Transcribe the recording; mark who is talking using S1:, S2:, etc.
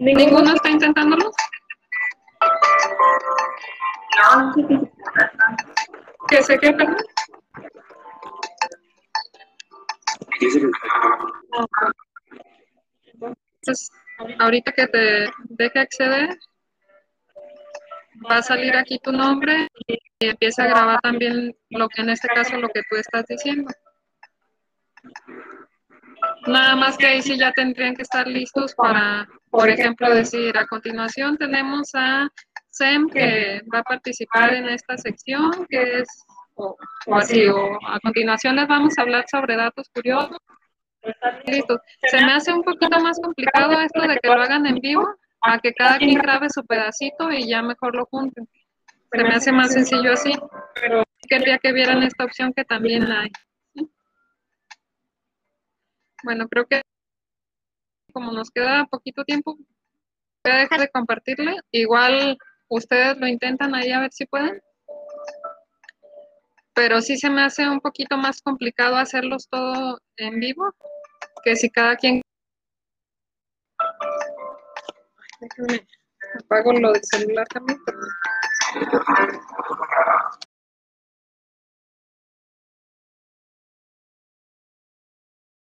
S1: ¿Ninguno está intentándolo? ¿Qué sé qué, perdón? Entonces, ahorita que te deje acceder, va a salir aquí tu nombre y empieza a grabar también lo que en este caso lo que tú estás diciendo. Nada más que ahí sí ya tendrían que estar listos para, por ejemplo, decir, a continuación tenemos a SEM que va a participar en esta sección, que es, o, así, o a continuación les vamos a hablar sobre datos curiosos. Listo. Se me hace un poquito más complicado esto de que lo hagan en vivo, a que cada quien grabe su pedacito y ya mejor lo junten. Se me hace más sencillo así, pero quería que vieran esta opción que también hay. Bueno, creo que como nos queda poquito tiempo, voy a dejar de compartirle. Igual ustedes lo intentan ahí a ver si pueden. Pero sí se me hace un poquito más complicado hacerlos todo en vivo, que si cada quien... Déjenme, apago lo del celular también.